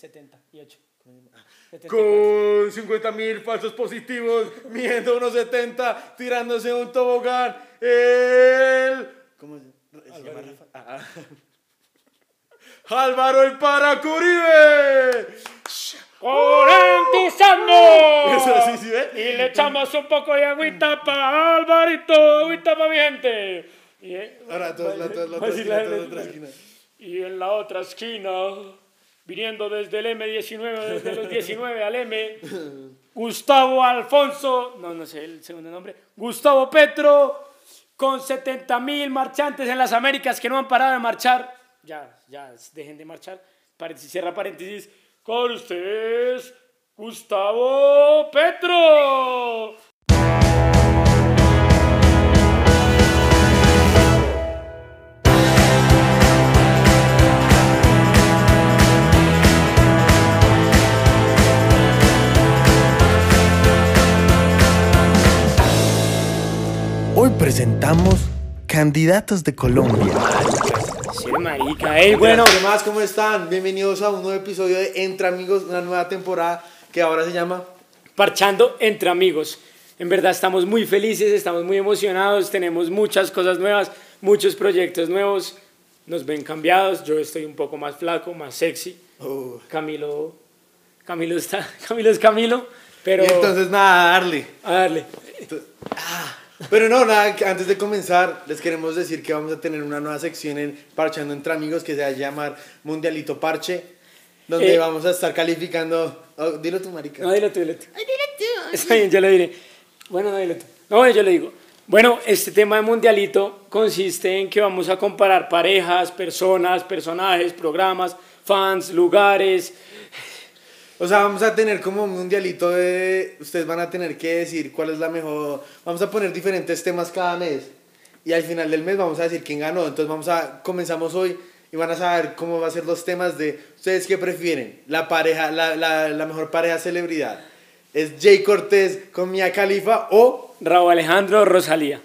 78. Con 50 mil falsos positivos, midiendo unos 70, tirándose un tobogán, el... ¿Cómo se, se llama Rafa? Ah, ah. Álvaro el Paracuribe. ¡Corentizando! Eso sí, sí, ¿ve? Y le echamos un poco de agüita para Alvarito, agüita para mi gente. Y, eh, Ahora, todos, la, todos, la decir esquina, la- todos la otra esquina. Y en la otra esquina, viniendo desde el M19, desde los 19 al M, Gustavo Alfonso, no, no sé el segundo nombre, Gustavo Petro, con 70 mil marchantes en las Américas que no han parado de marchar. Ya, ya, dejen de marchar. Paréntesis, cierra paréntesis. Con ustedes, Gustavo Petro. Presentamos Candidatos de Colombia. Sí, marica. Ey, bueno, ¿qué más? ¿Cómo están? Bienvenidos a un nuevo episodio de Entre Amigos, una nueva temporada que ahora se llama... parchando entre amigos. En verdad estamos muy felices, estamos muy emocionados, tenemos muchas cosas nuevas, muchos proyectos nuevos. Nos ven cambiados, yo estoy un poco más flaco, más sexy. Oh. Camilo, Camilo está, Camilo es Camilo, pero Y entonces nada, darle. a darle. Pero no, nada, antes de comenzar, les queremos decir que vamos a tener una nueva sección en Parchando entre Amigos que se va a llamar Mundialito Parche, donde Eh. vamos a estar calificando. oh, dilo tú, marica. No, dilo tú, dilo tú. Está bien, yo le diré. Bueno, no, dilo tú. No, bueno, yo le digo. Bueno, este tema de mundialito consiste en que vamos a comparar parejas, personas, personajes, programas, fans, lugares. O sea, vamos a tener como un mundialito de. Ustedes van a tener que decir cuál es la mejor. Vamos a poner diferentes temas cada mes. Y al final del mes vamos a decir quién ganó. Entonces vamos a. Comenzamos hoy y van a saber cómo va a ser los temas de. ¿Ustedes qué prefieren? La pareja, la, la, la mejor pareja celebridad. ¿Es Jay Cortés con Mia Khalifa o Raúl Alejandro, Rosalía.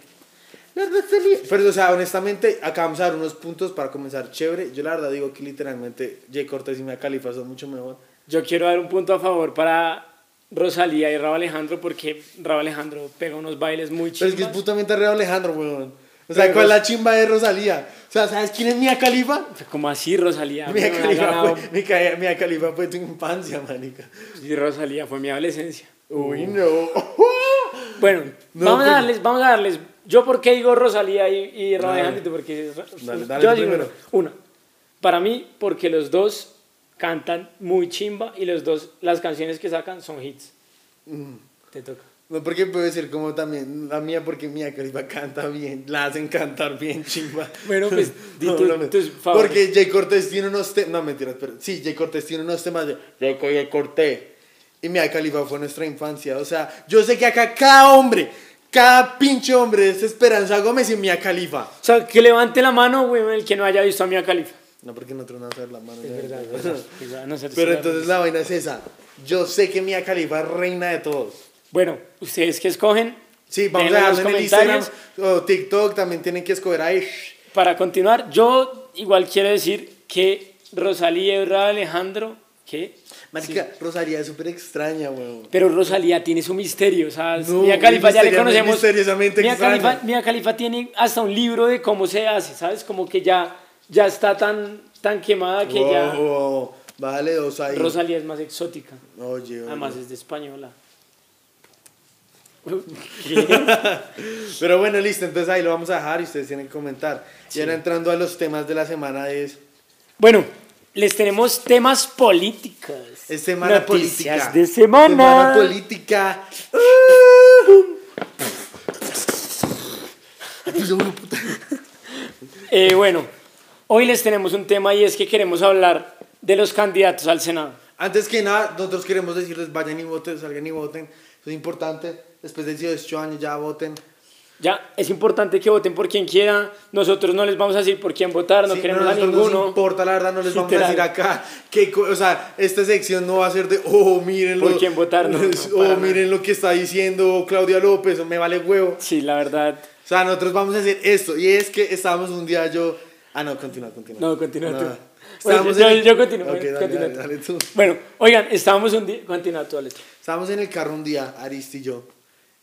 Pero, o sea, honestamente, acá vamos a dar unos puntos para comenzar chévere. Yo la verdad digo que literalmente Jay Cortés y Mia Khalifa son mucho mejor. Yo quiero dar un punto a favor para Rosalía y Raúl Alejandro porque Raúl Alejandro pega unos bailes muy Pero es que es putamente re Alejandro, weón. O sea, Pero ¿cuál es la chimba de Rosalía? O sea, ¿sabes quién es Mia Khalifa? Como así Rosalía. Mia ganado- fue, Mia, Khalifa fue tu infancia, manica. Y Rosalía fue mi adolescencia. Uy, no. Bueno, No, vamos pues- a darles, vamos a darles. Yo por qué digo Rosalía y, y Raúl Dale. Alejandro, porque Dale, dale yo digo primero. una. Para mí, porque los dos cantan muy chimba y los dos, las canciones que sacan son hits. Mm. Te toca. No, porque puedo decir como también la mía, porque Mia Khalifa canta bien, la hacen cantar bien, chimba. Bueno, pues, di No, tú- no, tus favoritos. Porque Jay Cortés tiene unos temas, no mentiras, pero sí, Jay Cortés tiene unos temas de Jay Jay Cortés. Y Mia Khalifa fue nuestra infancia. O sea, yo sé que acá cada hombre, cada pinche hombre es Esperanza Gómez y Mia Khalifa. O sea, que levante la mano, güey, el que no haya visto a Mia Khalifa. No, porque nosotros no vamos la mano. Es verdad, es verdad. Nosotros Pero sí entonces la vaina es esa. Yo sé que Mia Khalifa es reina de todos. Bueno, ¿ustedes qué escogen? Sí, vamos a darle en el Instagram o TikTok, también tienen que escoger ahí. Para continuar, yo igual quiero decir que Rosalía y Alejandro, ¿qué? Marica, Rosalía es súper extraña, weón. Pero Rosalía tiene su misterio, o sea, No, Mia Khalifa ya le conocemos. misteriosamente Mia. Khalifa, Mia Khalifa tiene hasta un libro de cómo se hace, ¿sabes? Como que ya, ya está tan, tan quemada que ya Wow, Vale, dos ahí. Rosalía es más exótica. Oye, oye. Además es de española. Pero bueno, listo, entonces ahí lo vamos a dejar y ustedes tienen que comentar. Y ahora entrando a los temas de la semana es... Bueno, les tenemos temas políticos. Es semana Noticias política. de semana. Semana política. Eh, bueno, hoy les tenemos un tema y es que queremos hablar de los candidatos al Senado. Antes que nada, nosotros queremos decirles, vayan y voten, salgan y voten. Eso es importante. Después de 18 años ya voten. Ya, es importante que voten por quien quiera. Nosotros no les vamos a decir por quién votar, no Sí, queremos a nosotros ninguno. Nos importa, la verdad, no les vamos a Literal. decir acá. Que, o sea, esta sección no va a ser de, oh, miren ¿Por quién votar? No, no, oh, miren lo que está diciendo Claudia López, me vale huevo. Sí, la verdad. O sea, nosotros vamos a hacer esto. Y es que estábamos un día yo. Ah, no, continúa, continúa. No, continúa tú. Bueno, Estábamos yo, en el- yo continúo. Ok, dale, continúa dale, tú. dale tú. Bueno, oigan, estábamos un día. Continúa tú, Alex. Estábamos en el carro un día, Aristi y yo,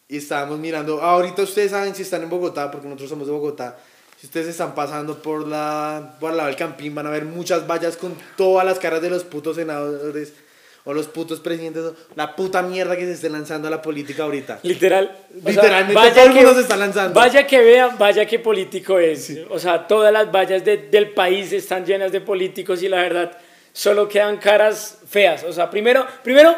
y estábamos mirando. Ahorita ustedes saben si están en Bogotá, porque nosotros somos de Bogotá. Si ustedes están pasando por la por lado del campín, van a ver muchas vallas con todas las caras de los putos senadores o los putos presidentes, o la puta mierda que se esté lanzando a la política ahorita. Literal. o sea, Literalmente vaya todo el que- mundo se está lanzando. Vaya que vean, vaya que político es. O sea, todas las vallas de- del país están llenas de políticos y la verdad, solo quedan caras feas. O sea, primero, primero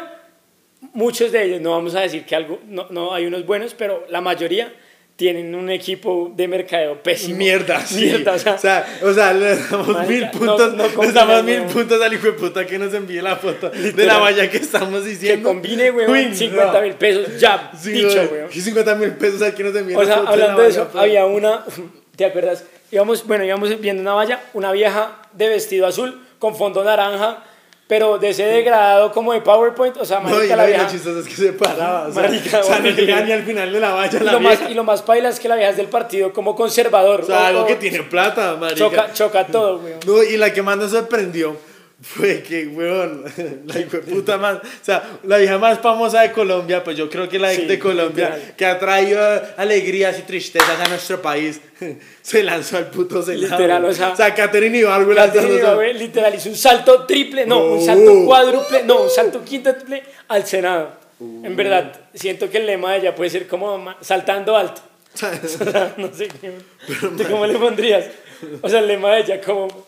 muchos de ellos, no vamos a decir que algo, no, no hay unos buenos, pero la mayoría tienen un equipo de mercadeo pésimo. Mierda, sí. Mierda, o sea, o sea, o sea, le damos Marica, mil no- puntos, no le combina, damos mil weón. puntos al hijo de puta que nos envíe la foto de la Literal. valla que estamos que diciendo. combine, weón, Uy, 50 no. mil pesos, ya, Sí, dicho, güey. weón. Y 50 mil pesos al que nos envíe O la sea, foto hablando la de eso, había una, ¿te acuerdas? Íbamos, bueno, íbamos viendo una valla, una vieja de vestido azul con fondo naranja, pero de ese degradado como de PowerPoint, o sea, No, y, marica, no, la y lo vieja... chistoso es que se paraba. O sea, Marica, o sea, no llegaba ni al final de la valla Y la lo, más, y lo más paila es que la vieja es del partido como conservador. O sea, o- algo que tiene plata, marica. choca, choca todo, weón. No, y la que más nos sorprendió fue que, weón, la hijo de puta más, o sea, la vieja más famosa de Colombia, pues yo creo que la Sí, de Colombia, literal. que ha traído alegrías y tristezas a nuestro país, se lanzó al puto Senado. Literal, o sea, o sea, Catherine lanzándose- Ibargüe literal hizo un salto triple, no, un No. salto cuádruple, no, un salto quíntuple al Senado. Uh. En verdad, siento que el lema de ella puede ser como saltando alto. No sé qué- ¿tú cómo le pondrías. O sea, el lema de ella como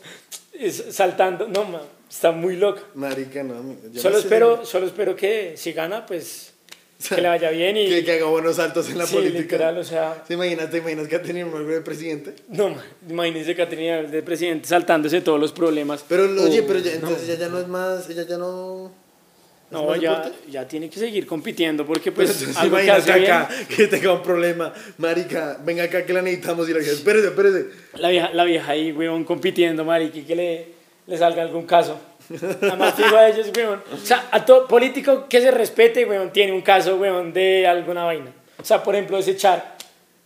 saltando, no, ma, está muy loca. Marica, no, yo Solo no espero, solo espero que si gana, pues que le vaya bien y que, que haga buenos saltos en la sí, política. literal, o sea, ¿Te imaginas, te imaginas Catherine Ibargüen de presidente? no, ma, imagínense Caterina de presidente saltándose todos los problemas. Pero, oye, pero ya, no. entonces ella ya no es más, ella ya no... ¿es No, ya, ya tiene que seguir compitiendo porque Pues, pues entonces, algo que hace bien, acá que tenga un problema. Marica, venga acá que la necesitamos y la gente, espérese, espérese. la vieja, la vieja ahí, weón, compitiendo, marica, y que le, le salga algún caso. Nada más fijo a ellos, weón. O sea, a todo político que se respete, weón, tiene un caso, weón, de alguna vaina. O sea, por ejemplo, ese Char,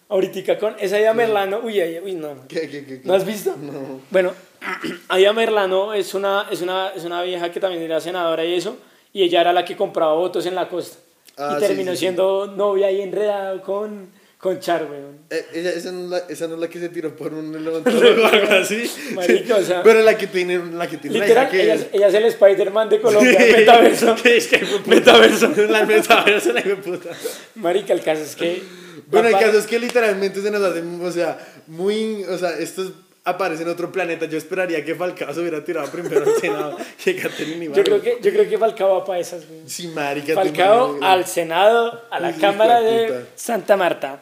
ahorita con esa idea Merlano, uy, uy, no. ¿Qué, qué, qué? ¿No has visto? No. Bueno, Aya Merlano es una, es, una, es una vieja que también era senadora y eso, y ella era la que compraba votos en la costa. Ah, y sí, terminó sí, sí. siendo novia y enredado con, con Char, weón. Eh, esa, no es la, esa no es la que se tiró por un elevador o algo así. Marica, o sea, Pero la que tiene, la que tiene Literal, la hija ella, es- ella es el Spider-Man de Colombia, metaverso. Es que. Metaverso. La metaverso, la puta. Marica, el caso es que... Bueno, el caso es que literalmente se nos hace, o sea, muy, o sea, esto aparece en otro planeta. Yo esperaría que Falcao se hubiera tirado primero al Senado que Catherine Yo Ibargüen. creo que, yo creo que Falcao va para esas, güey. Sí, marica. Falcao al Senado, a la de Cámara puta. de Santa Marta.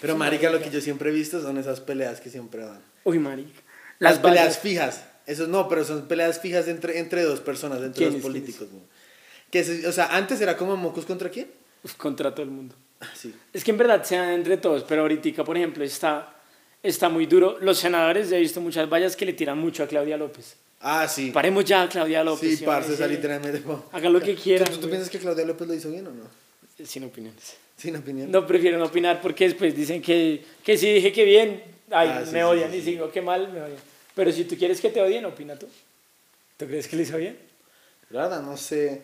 Pero marica, lo que yo siempre he visto son esas peleas que siempre dan. Uy, marica. Las, Las peleas vallas. fijas. Eso no, pero son peleas fijas entre, entre dos personas, entre dos ¿Quiénes, políticos. Que se- o sea, antes era como mocos contra quién? Uf, contra todo el mundo. Ah, sí. Es que en verdad se dan entre todos, pero ahorita, por ejemplo, está, está muy duro. Los senadores, he visto muchas vallas que le tiran mucho a Claudia López. Ah, sí. Paremos ya a Claudia López. Sí, ¿sí? parce, Sí. esa literalmente. Hagan lo que ¿Tú, quieran. tú, tú piensas que Claudia López lo hizo bien o no? Sin opiniones. Sin opinión. No prefiero no opinar porque después dicen que, que si dije que bien, ay, Ah, sí, me sí, odian. sí, Y si digo que mal, me odian. Pero si tú quieres que te odien, opina tú. ¿Tú crees que lo hizo bien? Verdad, no sé.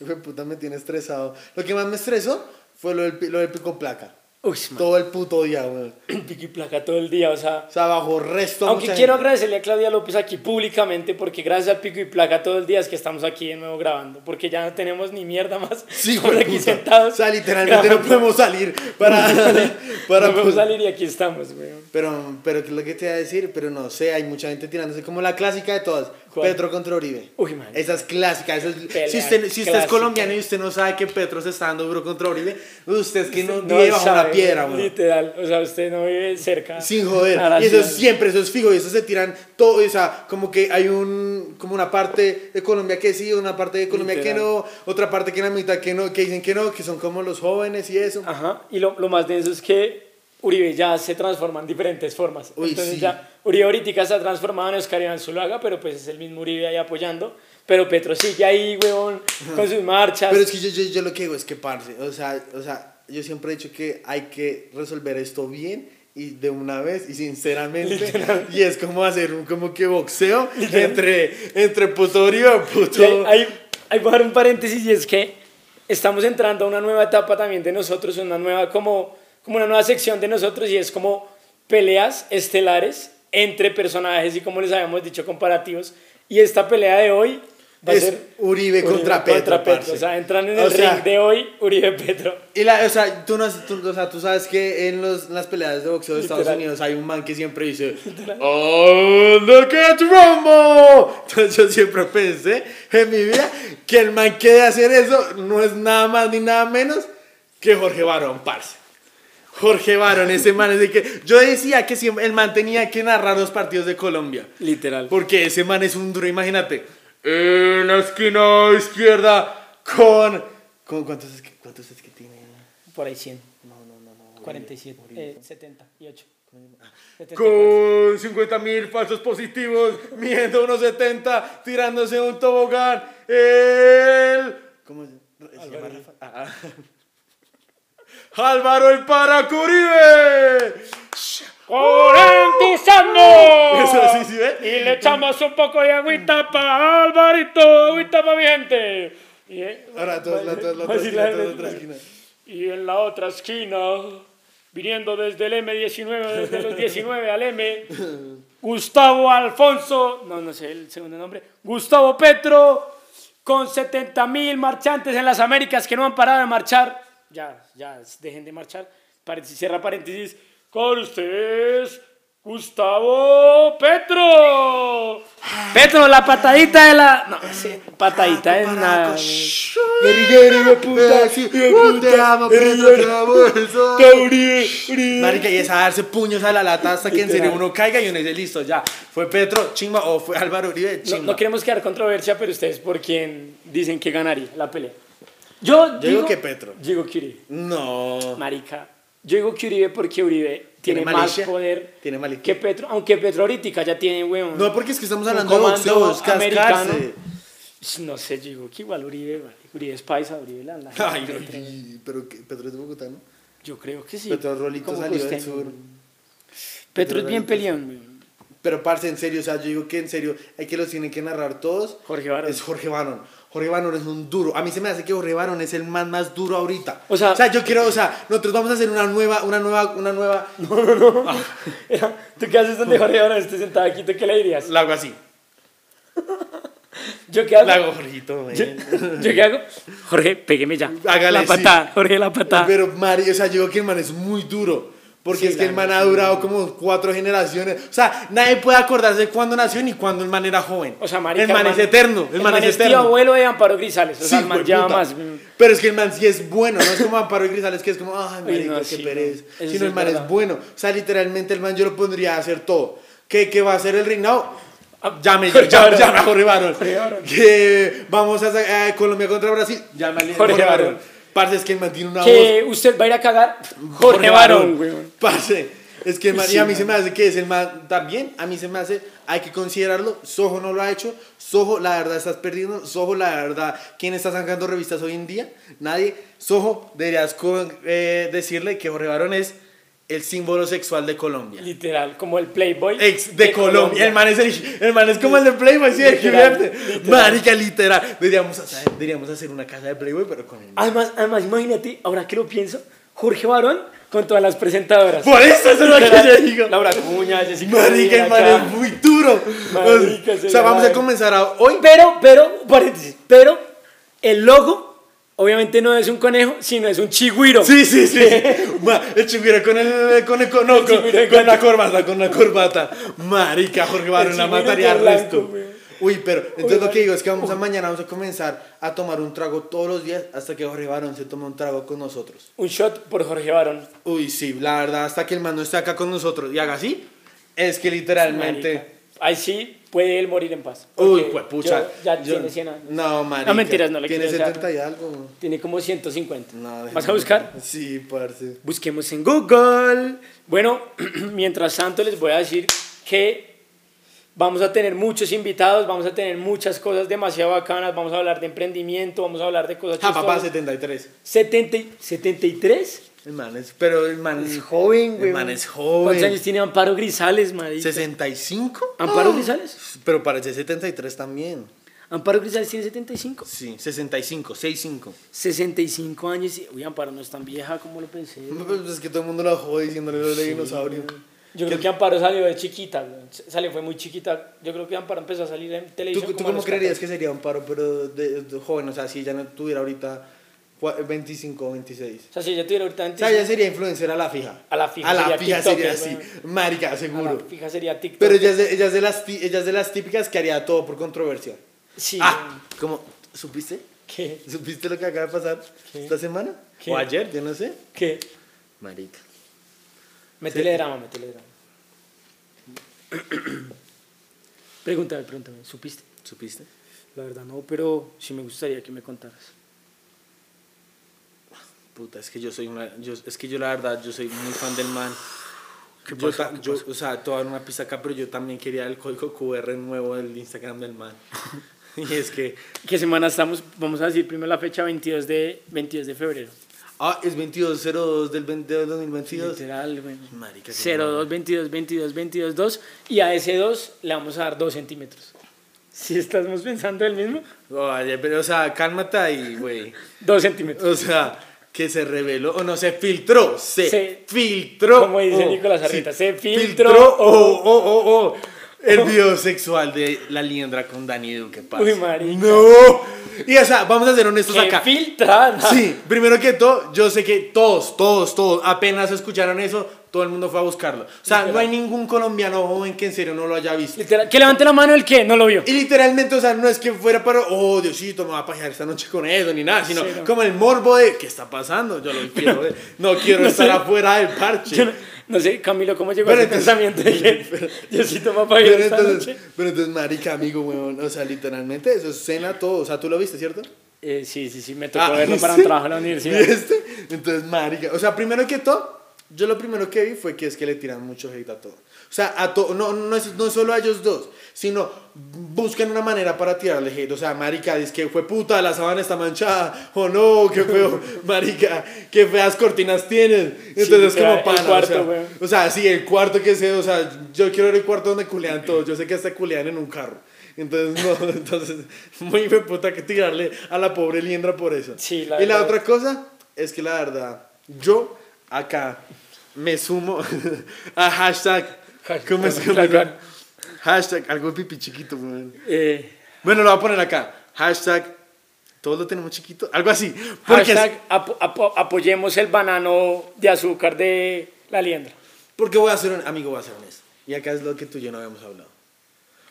Puta me tiene estresado. Lo que más me estresó fue lo del, lo del pico placa. Uy. Todo el puto día, pico y placa todo el día, o sea... O sea, bajo resto. Aunque quiero gente. agradecerle a Claudia López aquí públicamente porque gracias al pico y placa todo el día es que estamos aquí de nuevo grabando porque ya no tenemos ni mierda más. Sí, estamos aquí sentados. O sea, literalmente no grabando. podemos salir para. para no podemos salir y aquí estamos, güey. Pero, pero, ¿qué es lo que te iba a decir? Pero no sé, hay mucha gente tirándose como la clásica de todas. ¿Cuál? Petro contra Uribe. Uy, man. Esa es clásica. Eso es- Pelea si usted, si usted es colombiano y usted no sabe que Petro se está dando duro contra Uribe, usted es que no, No vive bajo sabe, una piedra, güey. Literal, o sea, usted no vive cerca. Sin joder. Y eso es siempre, eso es fijo. Y eso se tiran todo. O sea, como que hay un, como una parte de Colombia que sí, una parte de Colombia que no, otra parte que la mitad que no, que dicen que no, que son como los jóvenes y eso. Ajá, y lo, lo más denso es que Uribe ya se transforma en diferentes formas. Uy, Entonces sí. ya Uribe ahorita se ha transformado en Oscar Iván Zuluaga, pero pues es el mismo Uribe ahí apoyando. Pero Petro sigue ahí, weón, con sus marchas. Pero es que yo, yo, yo lo que digo es que, parce, o sea, o sea, yo siempre he dicho que hay que resolver esto bien y de una vez y sinceramente y es como hacer un como que boxeo entre entre puto Uribe puto hay, hay voy a dar un paréntesis y es que estamos entrando a una nueva etapa también de nosotros, una nueva como, como una nueva sección de nosotros y es como peleas estelares entre personajes y como les habíamos dicho comparativos y esta pelea de hoy va a es ser Uribe, contra Petro, parce. o sea, entran en O el sea, ring de hoy Uribe Petro. Y la, o sea, tú, no, tú, o sea, tú sabes que en, los, las peleas de boxeo de Estados Literal. Unidos hay un man que siempre dice ¡Oh, look at Rumble! Entonces yo siempre pensé en mi vida que el man que de hacer eso no es nada más ni nada menos que Jorge Barón, parce. Jorge Barón, ese man es de que... Yo decía que siempre el man tenía que narrar los partidos de Colombia. Literal. Porque ese man es un duro, imagínate. En la esquina izquierda con... con ¿Cuántos es que, cuántos es que tiene? Por ahí 100, No, no, no, no. 47, eh, 78. Con 50 mil falsos positivos, midiendo unos 70, tirándose un tobogán. El... ¿Cómo se se llama? Rafa? Ah, ah. Álvaro el Paracuribe. ¡Corentizando! Eso sí, sí. Y le echamos un poco de agüita para Alvarito, agüita para mi gente. Y, eh, Ahora, esquina, la otra esquina. Y en la otra esquina, viniendo desde el M19, desde los 19 al M, Gustavo Alfonso, no, no sé el segundo nombre, Gustavo Petro, con 70 mil marchantes en las Américas que no han parado de marchar. Ya, ya, dejen de marchar. Paréntesis, cierra paréntesis. Con ustedes, Gustavo Petro. Petro, la patadita de la. No, sí, patadita de nada. Eso. Marica, y es a darse puños a la lata hasta que en serio uno caiga y uno dice, listo, ya. ¿Fue Petro, chimba o fue Álvaro Uribe, No, chimba? no queremos crear controversia, pero ustedes por quién dicen que ganaría la pelea. Yo, digo que Petro. Digo que Uribe. No. Marica. Yo digo que Uribe porque Uribe tiene, ¿Tiene más poder Tiene malicia. que Petro. Aunque Petro ahorita ya tiene, weón. No, porque es que estamos hablando de boxeo, comando es cascarse. No sé, yo digo que igual Uribe, vale. Uribe es paisa, Uribe la, la- Ay, no, pero que Petro es de Bogotá, ¿no? Yo creo que sí. Petro Rolito salió del sur. Petro es bien peleón, weón. Pero, parce, en serio, o sea, yo digo que en serio, hay que los tienen que narrar todos. Jorge Barón. Es Jorge Barón. Jorge Barón es un duro. A mí se me hace que Jorge Barón es el man más duro ahorita. O sea- yo quiero, o sea, nosotros vamos a hacer una nueva, una nueva, una nueva. ¿Tú qué haces donde Jorge ahora esté sentado aquí? ¿Tú qué le dirías? La hago así. ¿Yo qué hago? La hago, Jorgito, ¿Yo, yo qué hago? Jorge, pégueme ya. Hágale, la sí. patada, Jorge, la patada. Pero, Mari, o sea, yo digo que el man es muy duro. Porque Sí, es que el man ha durado como cuatro generaciones. O sea, nadie puede acordarse de cuándo nació ni cuándo el man era joven. O sea, marica, el man es eterno. El, man, es tío eterno. abuelo de Amparo Grisales. O sea, Sí, el man lleva más. Pero es que el man sí es bueno, no es como Amparo Grisales que es como, ay, marica, no, qué sí, pereza. no. Sino sí el es man es verdad. bueno. O sea, literalmente el man yo lo pondría a hacer todo. ¿Qué, qué va a hacer el reinado? Ah, Llame, llame, llame a Jorge Barón. Que vamos a eh, Colombia contra Brasil. Llámale a Jorge, Barón. Parce, es que el man tiene una voz. Que usted va a ir a cagar. Jorge Barón, weón. Parce, es que el man, Sí, y a mí man. se me hace que es el man también, a mí se me hace, hay que considerarlo, Sojo no lo ha hecho, Sojo la verdad estás perdiendo, Sojo la verdad, ¿quién está sacando revistas hoy en día? Nadie, Sojo deberías con- eh, decirle que Jorge Barón es el símbolo sexual de Colombia. Literal, como el Playboy. Ex de, Colombia. El man, es el, el man es como el de Playboy, ¿sí? Literal, Escribiente. literal. Marica, literal. Deberíamos hacer, deberíamos hacer una casa de Playboy, pero con el Además, además, imagínate, ahora que lo pienso, Jorge Barón con todas las presentadoras. Por eso eso es lo que yo digo. Laura Cuña, Jessica Marica, el man acá. es muy duro. Marica, o se sea, vamos a comenzar a, hoy. Pero, pero, paréntesis, pero el logo obviamente no es un conejo, sino es un chigüiro. Sí, sí, sí. El chigüiro con el, con el, con, no, El con, la corbata, con la corbata. Marica, Jorge Barón la mataría al blanco, resto. Uy, pero entonces lo que digo es que vamos a mañana vamos a comenzar a tomar un trago todos los días hasta que Jorge Barón se tome un trago con nosotros. Un shot por Jorge Barón. Uy, sí, la verdad, hasta que el man no esté acá con nosotros y haga así, es que literalmente... Marica. Ahí sí puede él morir en paz. Uy, pues pucha. yo- ya yo- tiene 100 años. No, marica. No, mentiras, no le Tiene quiero echar. 70 y algo. Tiene como 150. No, ¿Vas a buscar? Sí, parce. Busquemos en Google. Bueno, mientras tanto les voy a decir que vamos a tener muchos invitados, vamos a tener muchas cosas demasiado bacanas, vamos a hablar de emprendimiento, vamos a hablar de cosas Ja, papá, chistosas. 73. 70 y- 73. El man es, pero el man Es joven, güey. El man es ¿Cuántos años joven. tiene Amparo Grisales, marica? ¿65? ¿Amparo Grisales? Pero parece 73 también. Amparo Grisales tiene 75. Sí, 65, 65. 65 años y... Uy, Amparo no es tan vieja como lo pensé. Pues es que todo el mundo la jode diciéndole lo de dinosaurio. Yo creo que Amparo salió de chiquita. Salió, fue muy chiquita. Yo creo que Amparo empezó a salir en ¿Tú, televisión. tú como cómo creerías 14. que sería un paro, pero de, de joven? O sea, si ella no tuviera ahorita 25 o 26. O sea, si ella tuviera ahorita O 25, sea, ella sería influencer a la fija. A la fija A la sería fija sería así. Marica, a seguro. la fija sería TikTok. Pero ella es, de, ella, es de las, ti- ella es de las típicas que haría todo por controversia. Sí. Ah, ¿cómo? ¿Supiste? ¿Qué? ¿Supiste lo que acaba de pasar ¿Qué? esta semana? ¿Qué? O ayer, yo no sé. ¿Qué? Marica. Métele drama, métele drama. pregúntame, pregúntame. ¿Supiste? ¿Supiste? La verdad no, pero sí me gustaría que me contaras. Puta, es que yo soy una. Yo, es que yo, la verdad, yo soy muy fan del man. ¿Qué Yo, pasó? ta- ¿Qué yo- o sea, te voy a dar una pista acá, pero yo también quería el código QR nuevo del Instagram del man. y es que. ¿Qué semana estamos? Vamos a decir primero la fecha 22 de, 22 de febrero. Ah, es 2202 del 20 del 2022. Literal, güey. Marica, qué 02, 22, 22, 22, 2. Y a ese 2 le vamos a dar 2 centímetros. Si estamos pensando el mismo, Oye, pero, o sea, cálmate ahí, güey. 2 centímetros. O sea, que se reveló, o no, se filtró, se, Se- filtró. como dice oh, Nicolás Arrieta, se filtró, oh, oh, oh, oh, el video sexual de la liendra con Dani Duque, parce. Uy, marica. No. Y o sea, vamos a ser honestos ¡Qué acá. filtrada! Sí, primero que todo, yo sé que todos, todos, todos, apenas escucharon eso, todo el mundo fue a buscarlo. O sea, no hay ningún colombiano joven que en serio no lo haya visto. Literal, que levante la mano el que no lo vio. Y literalmente, o sea, no es que fuera para, oh, Diosito, me va a pasear esta noche con eso, ni nada, sino Cero. como el morbo de, ¿qué está pasando? Yo lo quiero ver. No quiero No estar sé. afuera del parche. No, no sé, Camilo, ¿cómo llegó Pero ese entonces- pensamiento de que sí ir Pero esta entonces, noche? pero entonces, marica, amigo, weón, o sea, literalmente, eso es cena todo, o sea, tú lo viste, ¿cierto? Eh, sí, sí, sí, me tocó Ah, verlo para ¿sí? un trabajo en la universidad. ¿Viste? Entonces, marica, o sea, primero que todo, yo lo primero que vi fue que es que le tiran mucho hate a todo. O sea, a todo, no, no, es, no es solo a ellos dos, sino buscan una manera para tirarle hate. O sea, marica, es que fue puta, la sábana está manchada, o no, qué feo, marica, qué feas cortinas tienes. Entonces, literal, como pana, cuarto, o, sea, o sea, sí, el cuarto que sea, o sea, yo quiero ver el cuarto donde culean todos, yo sé que hasta culean en un carro. Entonces, no, entonces, muy de puta que tirarle a la pobre liendra por eso. Sí, la y la verdad. otra cosa es que la verdad, yo acá me sumo a hashtag. ¿Cómo es que Hashtag. Hashtag, algo pipi chiquito, weón. Eh, Bueno, lo voy a poner acá. Hashtag, todos lo tenemos chiquito. Algo así. Porque, hashtag apo- apo- apoyemos el banano de azúcar de la liendra. porque voy a ser un amigo, voy a ser honesto. Y acá es lo que tú y yo no habíamos hablado.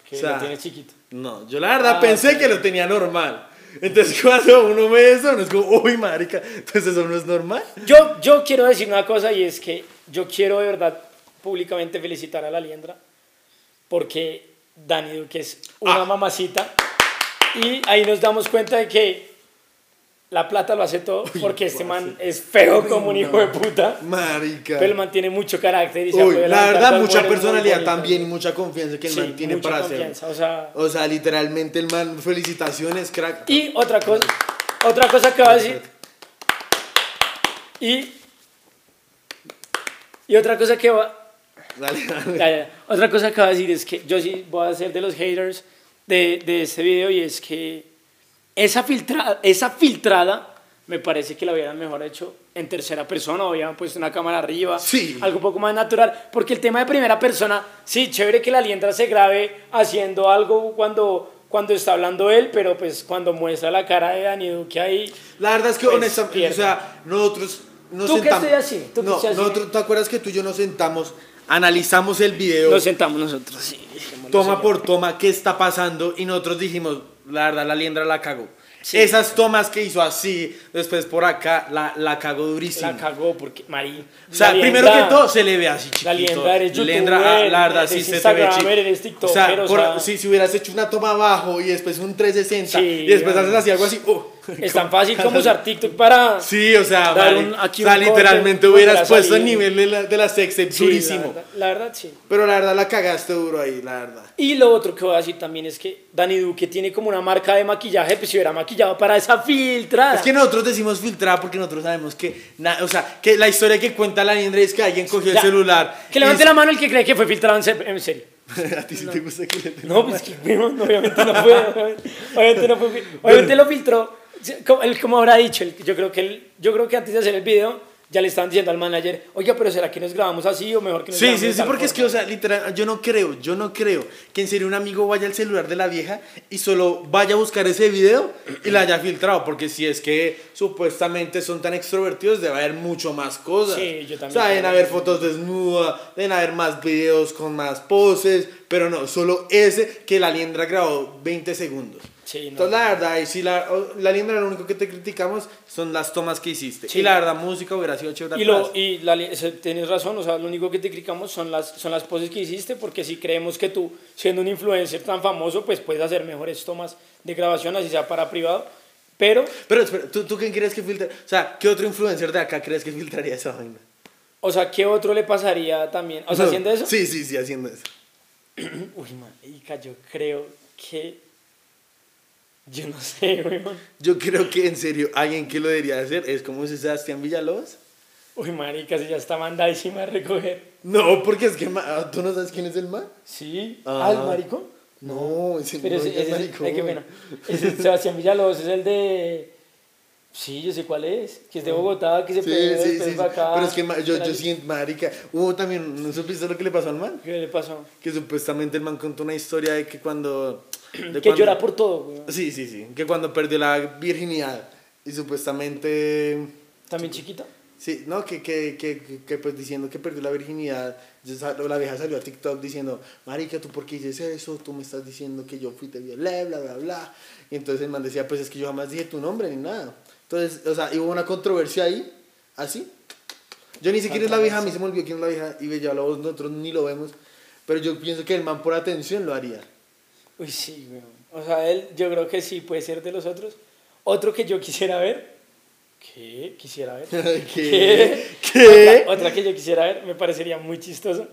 Que O sea, lo tiene chiquito. No, yo la verdad Ah, pensé ok. que lo tenía normal. Entonces cuando uno ve eso, uno es como, uy, marica, entonces eso no es normal. Yo, yo quiero decir una cosa y es que yo quiero de verdad públicamente felicitar a la liendra porque Dani Duque es una Ah. mamacita y ahí nos damos cuenta de que la plata lo hace todo porque este man es feo como un hijo de puta Marica. pero el man tiene mucho carácter y se Uy, la verdad, mucha personalidad también y mucha confianza que el Sí, man tiene mucha para confianza, hacer. o sea, O sea, literalmente el man, felicitaciones, crack. Y otra cosa, otra cosa que va a decir. Y, y otra cosa que va, Dale, dale. otra cosa que va a decir es que yo sí voy a ser de los haters de, de este video y es que esa filtrada, esa filtrada me parece que la hubieran mejor hecho en tercera persona o hubieran puesto una cámara arriba, Sí. algo un poco más natural, porque el tema de primera persona, sí, chévere que la liendra se grabe haciendo algo cuando cuando está hablando él, pero pues cuando muestra la cara de Dani Duque ahí, La verdad es que Pues, honestamente, pierde. o sea, nosotros nos Tú sentamos. así, tú no, así. nosotros, ¿te acuerdas que tú y yo nos sentamos, analizamos el video, nos sentamos nosotros, sí, toma por toma, qué está pasando? Y nosotros dijimos, la verdad, la liendra la cagó. Sí. Esas tomas que hizo así, después por acá, la, la cagó durísimo. La cagó porque, Marí. O sea, primero liendra- que todo se le ve así chiquito. La liendra eres Liendra, youtuber, ah, la verdad, sí se te ve chiquito. eres O sea, o por- sea- si, si hubieras hecho una toma abajo y después un 360 Sí, y después haces así algo así, oh, Es tan fácil como usar TikTok para... Sí, o sea, Dar un- aquí o sea un literalmente corte, hubieras puesto el nivel de la, de la sextape Sí, durísimo. La verdad, la verdad, sí. Pero la verdad la cagaste duro ahí, la verdad. Y lo otro que voy a decir también es que Dani Duque tiene como una marca de maquillaje, pues si hubiera maquillado para esa filtrada. Es que nosotros decimos filtrada porque nosotros sabemos que, na- o sea, que la historia que cuenta la liendra es que alguien cogió el celular. Que levante la mano el que cree que fue filtrado en en serio. A ti sí te gusta que le No, pues que obviamente no fue. Obviamente, obviamente no fue. Obviamente lo filtró. Como, él como habrá dicho, él- yo creo que él, yo creo que antes de hacer el video ya le estaban diciendo al manager, oiga, pero ¿será que nos grabamos así o mejor que nos Sí, grabamos sí, de sí, tal porque es que, forma?" o sea, literal, yo no creo, yo no creo que en serio un amigo vaya al celular de la vieja y solo vaya a buscar ese video y la haya filtrado, porque si es que supuestamente son tan extrovertidos, debe haber mucho más cosas. Sí, yo también O sea, deben haber fotos desnudas, deben haber más videos con más poses, pero no, solo ese que la liendra grabó 20 segundos. Sí, no. Entonces, la verdad, y si la, la liendra lo único que te criticamos son las tomas que hiciste. Sí. Y la verdad, música hubiera sido chévere Y, lo, y la tienes razón, o sea, lo único que te criticamos son las, son las poses que hiciste, porque si creemos que tú, siendo un influencer tan famoso, pues puedes hacer mejores tomas de grabación, así sea para privado, pero, Pero espera, ¿tú, ¿tú quién crees que filtra? O sea, ¿qué otro influencer de acá crees que filtraría esa vaina? o sea, ¿qué otro le pasaría también? O sea, No. haciendo eso. Sí, sí, sí, haciendo eso. Uy, marica, yo creo que... Yo no sé, weón. Yo creo que en serio, alguien que lo debería hacer es como Sebastián Villalobos. Uy, marica, si ya está mandadísima a recoger. No, porque es que ma- tú no sabes quién es el man. ¿Sí? Ah. ¿Ah, el maricón? No, ese Pero no ese, es el pena. Ese Sebastián Villalobos es el de... Sí, yo sé cuál es. Que es de Bogotá, que se Ah. Sí, puede sí, sí. acá. Pero es que yo, yo siento, marica. Hubo también, ¿no supiste lo que le pasó al man? ¿Qué le pasó? Que supuestamente el man contó una historia de que cuando. de Que cuando- llora por todo, weón. Sí, sí, sí. Que cuando perdió la virginidad y supuestamente. ¿También chiquita? Sí, no, que, que, que, que, pues diciendo que perdió la virginidad, la vieja salió a TikTok diciendo, marica, ¿tú por qué dices eso? Tú me estás diciendo que yo fui te violé, bla, bla, bla. Y entonces el man decía, pues es que yo jamás dije tu nombre ni nada. Entonces, o sea, hubo una controversia ahí, así. Yo ni sé quién es la vieja, a mí se me olvidó quién es la vieja, y ya lo, nosotros ni lo vemos. Pero yo pienso que el man por atención lo haría. Uy, sí, weón. O sea, él, yo creo que sí puede ser de los otros. Otro que yo quisiera ver. ¿Qué? Quisiera ver. ¿Qué? ¿Qué? Otra, otra que yo quisiera ver, me parecería muy chistoso.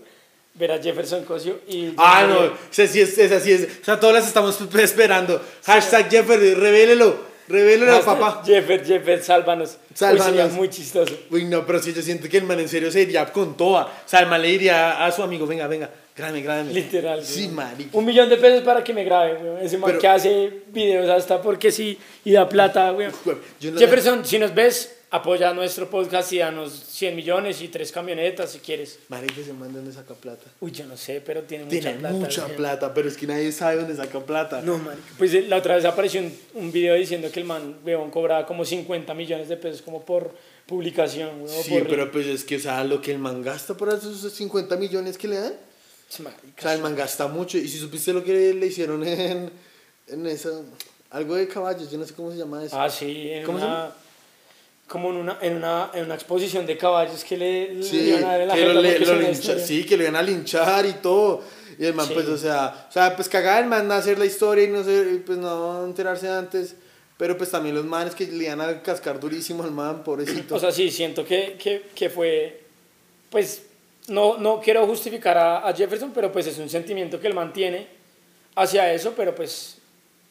Ver a Jefferson Cosio y. Ah, no, esa sí es, esa sí es. O sea, todas las estamos esperando. Hashtag Jeffery, revélelo, revélelo, Hashtag papá. Jeffer, Jeffer, sálvanos. Uy, Sálvanos. sería muy chistoso. Uy, no, pero si yo siento que el man en serio se iría con toda. O sea, el man le diría a su amigo, venga, venga, grábame, grábame. Literal. Sí, marica. Un millón de pesos para que me grabe, weón. Ese man Pero- que hace videos hasta porque sí y da plata, weón. Yo no- Jefferson, si nos ves, apoya nuestro podcast y danos 100 millones y tres camionetas si quieres. Marica, ese man de dónde saca plata. Uy, yo no sé, pero tiene, Tiene mucha plata. mucha weón. plata, pero es que nadie sabe dónde saca plata. No, marica. Pues eh, la otra vez apareció un, un video diciendo que el man, weón, cobraba como 50 millones de pesos como por publicación, weón. Sí, por- pero pues es que, o sea, lo que el man gasta por esos 50 millones que le dan. O sea, el man gasta mucho. Y si supiste lo que le hicieron en, en eso, algo de caballos, yo no sé cómo se llama eso. Ah, sí, en ¿Cómo se una, como en una, en, una, en una exposición de caballos que le, le Sí, iban a dar en la que lo, le- lo lincha- sí, que lo iban a linchar y todo. Y el man, Sí. pues, o sea, o sea, pues cagar el man a hacer la historia y no sé, pues no enterarse antes. Pero pues también los manes que le iban a cascar durísimo al man, pobrecito. O sea, sí, siento que, que, que fue, pues, no, no quiero justificar a, a Jefferson, pero pues es un sentimiento que él mantiene hacia eso, pero pues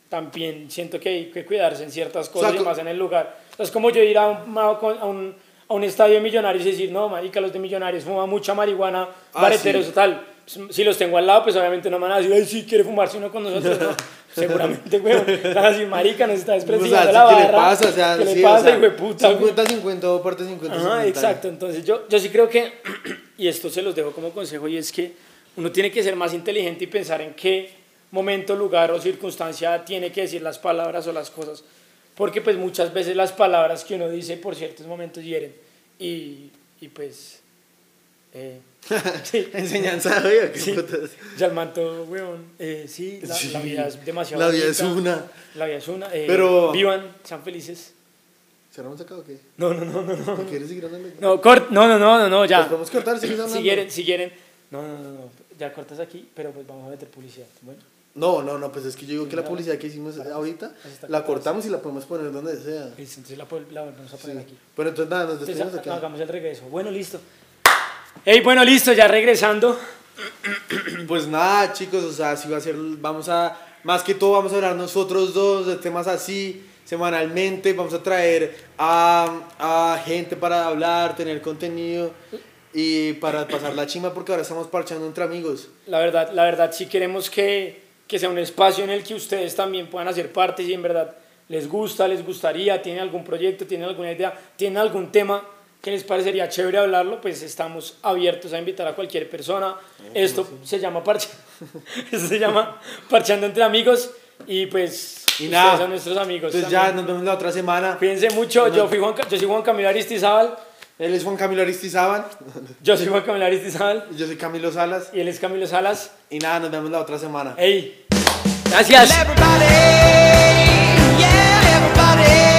también siento que hay que cuidarse en ciertas cosas sea, y más en el lugar. O sea, es como yo ir a un, a un, a un estadio de millonarios y decir, no, marica, los de millonarios fuman mucha marihuana, Ah, bareteros sí. o tal. Pues, Si los tengo al lado, pues obviamente no me van a decir, ay, sí, quiere fumarse uno con nosotros. No, seguramente, güey. Van a decir, marica, nos está o despreciando sea, la ¿qué barra. le pasa? O sea, ¿Qué sí, le o pasa, sea, hijo de puta? güey? 50-50 o parte 50 Ajá, exacto. Entonces yo, yo sí creo que, y esto se los dejo como consejo, y es que uno tiene que ser más inteligente y pensar en qué momento, lugar o circunstancia tiene que decir las palabras o las cosas. Porque pues muchas veces las palabras que uno dice por ciertos momentos hieren. Y, y pues... Eh, sí. Enseñanza, qué Sí. putas. Ya el manto, weón. Eh, sí, la, Sí. la vida es demasiado La vida es bonita. una. La vida es una. eh, Pero- Vivan, sean felices. ¿Será un sacado o qué? No, no, no, no. no. ¿Quieres seguir hablando? No, cort, no, no, no, no, no, ya. Pues podemos cortar, sigues hablando. si quieren, si quieren. No, no, no, no, ya cortas aquí, pero pues vamos a meter publicidad. Bueno, No, no, no, pues es que yo digo que la publicidad que hicimos ahorita está la cortamos y la podemos poner donde sea. Entonces la, la volvemos a poner Sí. aquí. Pero entonces nada, nos despedimos no, acá. hagamos el regreso. Bueno, listo. Hey, bueno, listo, ya regresando. Pues nada, chicos, o sea, si va a ser, vamos a, más que todo vamos a hablar nosotros dos de temas así, semanalmente, vamos a traer a, a gente para hablar, tener contenido y para pasar la chima porque ahora estamos parchando entre amigos. La verdad, la verdad, sí queremos que, que sea un espacio en el que ustedes también puedan hacer parte si en verdad les gusta, les gustaría, tienen algún proyecto, tienen alguna idea, tienen algún tema que les parecería chévere hablarlo, pues estamos abiertos a invitar a cualquier persona. Esto se llama parcha, esto se llama parchando entre amigos y pues Y nada, son nuestros amigos. Entonces ya nos vemos la otra semana. Cuídense mucho, yo, fui Juan, yo soy Juan Camilo Aristizábal, Él es Juan Camilo Aristizábal, yo soy Juan Camilo Aristizábal yo soy Camilo Salas y él es Camilo Salas. y nada, nos vemos la otra semana. Hey, gracias. Everybody